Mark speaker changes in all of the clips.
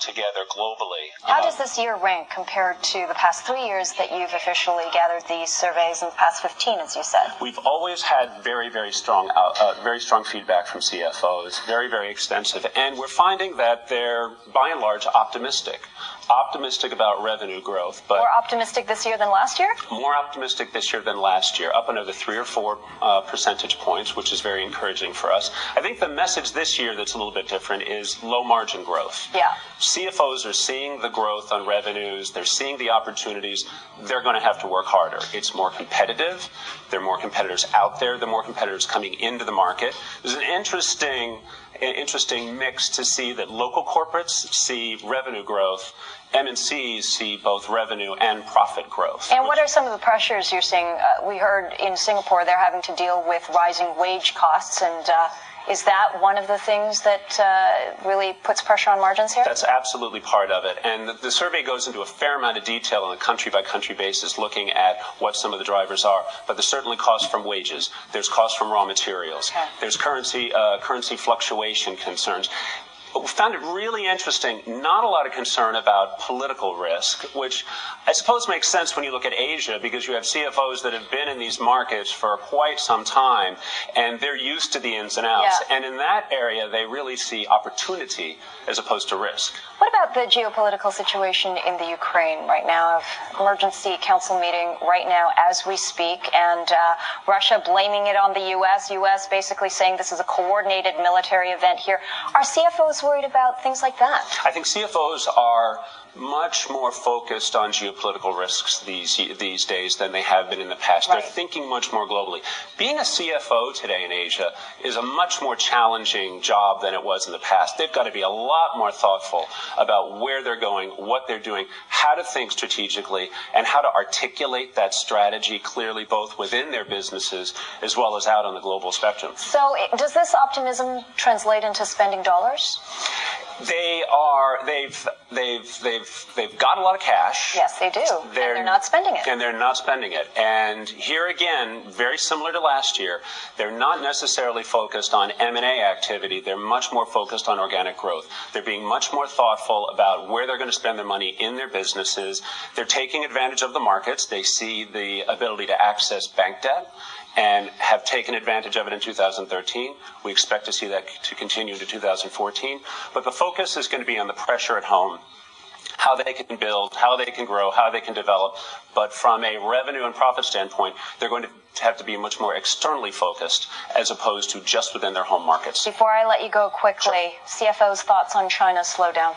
Speaker 1: together globally.
Speaker 2: How does this year rank compared to the past three years that you've officially gathered these surveys in the past 15, as you said?
Speaker 1: We've always had very, very strong, uh, uh, very strong feedback from CFOs, very, very extensive, and we're finding that they're by and large optimistic optimistic about revenue growth, but
Speaker 2: more optimistic this year than last year.
Speaker 1: More optimistic this year than last year, up another three or four uh, percentage points, which is very encouraging for us. I think the message this year that's a little bit different is low margin growth.
Speaker 2: Yeah.
Speaker 1: CFOs are seeing the growth on revenues. They're seeing the opportunities. They're going to have to work harder. It's more competitive. There are more competitors out there. There are more competitors coming into the market. There's an interesting interesting mix to see that local corporates see revenue growth MNCs see both revenue and profit growth.
Speaker 2: And what are some of the pressures you're seeing? Uh, we heard in Singapore they're having to deal with rising wage costs and uh, is that one of the things that uh, really puts pressure on margins here?
Speaker 1: That's absolutely part of it. And the, the, survey goes into a fair amount of detail on a country by country basis, looking at what some of the drivers are. But there's certainly costs from wages. There's costs from raw materials. Okay. There's currency uh, currency fluctuation concerns. But we found it really interesting. Not a lot of concern about political risk, which I suppose makes sense when you look at Asia because you have CFOs that have been in these markets for quite some time and they're used to the ins and outs. Yeah. And in that area, they really see opportunity as opposed to risk.
Speaker 2: What about the geopolitical situation in the Ukraine right now? Of Emergency council meeting right now as we speak, and uh, Russia blaming it on the U.S. U.S. basically saying this is a coordinated military event here. Are CFOs worried about things like that?
Speaker 1: I think CFOs are much more focused on geopolitical risks these these days than they have been in the past. Right. They're thinking much more globally. Being a CFO today in Asia is a much more challenging job than it was in the past. They've got to be a lot more thoughtful about where they're going, what they're doing, how to think strategically, and how to articulate that strategy clearly both within their businesses as well as out on the global spectrum.
Speaker 2: So, does this optimism translate into spending dollars?
Speaker 1: They are they've they've they've they've got a lot of cash.
Speaker 2: Yes, they do. They're, and they're not spending it.
Speaker 1: And they're not spending it. And here again, very similar to last year, they're not necessarily focused on M&A activity. They're much more focused on organic growth. They're being much more thoughtful about where they're going to spend their money in their businesses. They're taking advantage of the markets. They see the ability to access bank debt and have taken advantage of it in 2013. We expect to see that to continue into 2014. But the focus is going to be on the pressure at home how they can build, how they can grow, how they can develop. But from a revenue and profit standpoint, they're going to have to be much more externally focused as opposed to just within their home markets.
Speaker 2: Before I let you go quickly, sure. CFO's thoughts on China's slowdown.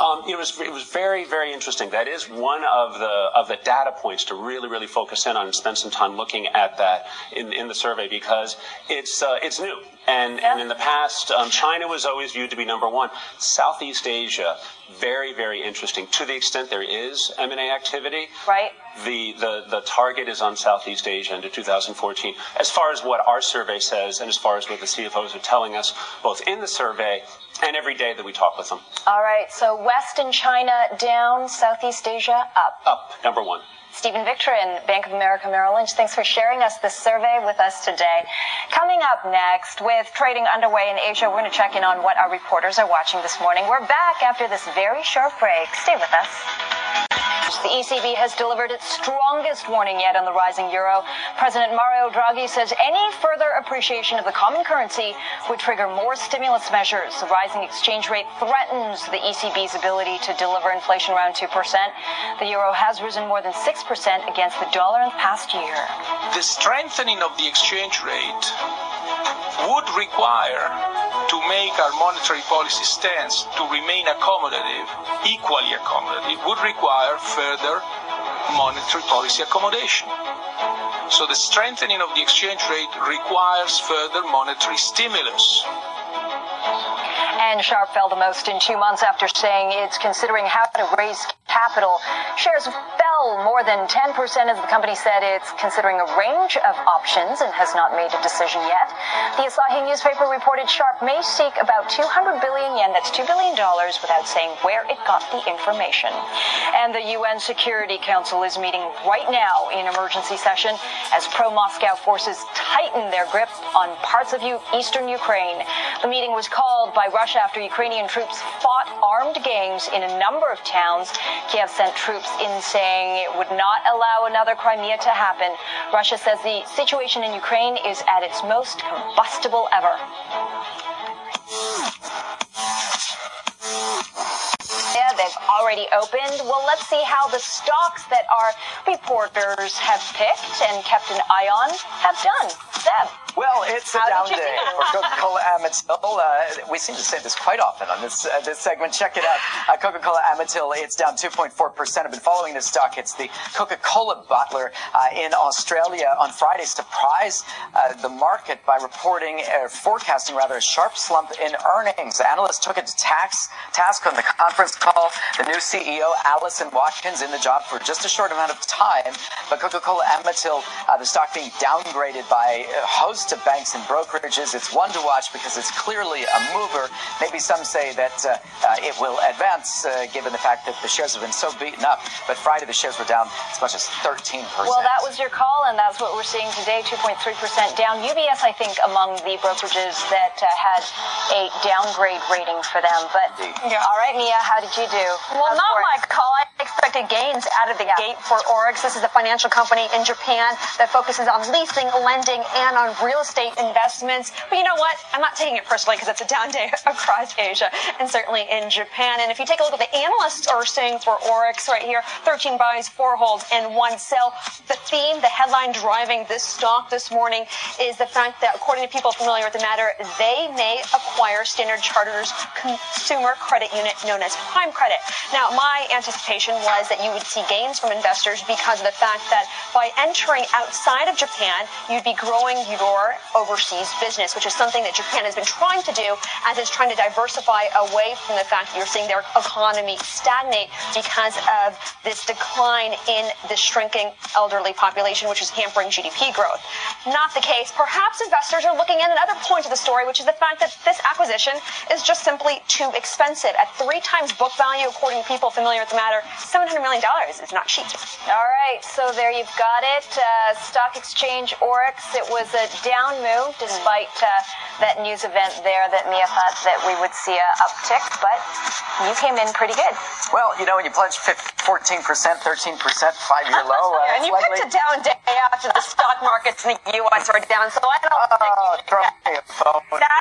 Speaker 1: Um, it was it was very very interesting. That is one of the of the data points to really really focus in on and spend some time looking at that in in the survey because it's uh, it's new. And, yeah. and in the past, um, China was always viewed to be number one. Southeast Asia, very, very interesting. To the extent there is M&A activity,
Speaker 2: right?
Speaker 1: The, the, the target is on Southeast Asia into 2014. As far as what our survey says, and as far as what the CFOs are telling us, both in the survey and every day that we talk with them.
Speaker 2: All right. So West and China down, Southeast Asia up.
Speaker 1: Up, number one.
Speaker 2: Stephen Victor in Bank of America Merrill Lynch, thanks for sharing us this survey with us today. Coming up next, with trading underway in Asia, we're going to check in on what our reporters are watching this morning. We're back after this very short break. Stay with us. The ECB has delivered its strongest warning yet on the rising euro. President Mario Draghi says any further appreciation of the common currency would trigger more stimulus measures. The rising exchange rate threatens the ECB's ability to deliver inflation around 2%. The euro has risen more than 6% against the dollar in the past year.
Speaker 3: The strengthening of the exchange rate would require to make our monetary policy stance to remain accommodative, equally accommodative, would require further monetary policy accommodation. So the strengthening of the exchange rate requires further monetary stimulus.
Speaker 2: And Sharp fell the most in two months after saying it's considering how to raise capital. Shares More than 10% of the company said it's considering a range of options and has not made a decision yet. The Asahi newspaper reported Sharp may seek about 200 billion yen, that's $2 billion, without saying where it got the information. And the UN Security Council is meeting right now in emergency session as pro-Moscow forces tighten their grip on parts of eastern Ukraine. The meeting was called by Russia after Ukrainian troops fought armed gangs in a number of towns. Kiev sent troops in saying it would not allow another Crimea to happen. Russia says the situation in Ukraine is at its most combustible ever. Already opened. Well, let's see how the stocks that our reporters have picked and kept an eye on have done. Seb.
Speaker 4: Well, it's a
Speaker 2: How
Speaker 4: down day for Coca-Cola Amatil. Uh, we seem to say this quite often on this uh, this segment. Check it out. Uh, Coca-Cola Amatil, it's down 2.4%. I've been following this stock. It's the Coca-Cola bottler uh, in Australia on Friday surprised uh, the market by reporting, uh, forecasting rather, a sharp slump in earnings. Analysts took it to tax, task on the conference call. The new CEO, Alison Watkins, in the job for just a short amount of time. But Coca-Cola Amatil, uh, the stock being downgraded by a host of banks and brokerages. It's one to watch because it's clearly a mover. Maybe some say that uh, uh, it will advance uh, given the fact that the shares have been so beaten up. But Friday the shares were down as much as 13%.
Speaker 2: Well, that was your call, and that's what we're seeing today 2.3% down. UBS, I think, among the brokerages that uh, had a downgrade rating for them. But
Speaker 4: Indeed.
Speaker 2: all right, Mia, how did you do?
Speaker 5: Well, not
Speaker 2: Forex?
Speaker 5: my call. I expected gains out of the
Speaker 2: Yeah.
Speaker 5: gate for ORIX. This is a financial company in Japan that focuses on leasing, lending, and on real estate investments. But you know what? I'm not taking it personally because it's a down day across Asia and certainly in Japan. And if you take a look at the analysts are saying for ORIX right here, 13 buys, four holds, and one sell. The theme, the headline driving this stock this morning is the fact that according to people familiar with the matter, they may acquire Standard Chartered's consumer credit unit known as Prime Credit. Now, my anticipation was that you would see gains from investors because of the fact that by entering outside of Japan, you'd be growing your overseas business, which is something that Japan has been trying to do as it's trying to diversify away from the fact that you're seeing their economy stagnate because of this decline in the shrinking elderly population, which is hampering GDP growth. Not the case. Perhaps investors are looking at another point of the story, which is the fact that this acquisition is just simply too expensive. At three times book value, according to people familiar with the matter, $700 million is not cheap.
Speaker 2: All right, so there you've got it. Uh, Stock Exchange ORIX. It was a down move despite uh, that news event there that Mia thought that we would see a uptick, but you came in pretty good.
Speaker 4: Well, you know, when you pledge 15, 14%, 13%, five-year low. Uh,
Speaker 5: and you
Speaker 4: it's
Speaker 5: picked a down day after the stock markets the U.S. were down, so I don't think
Speaker 4: Oh,
Speaker 5: you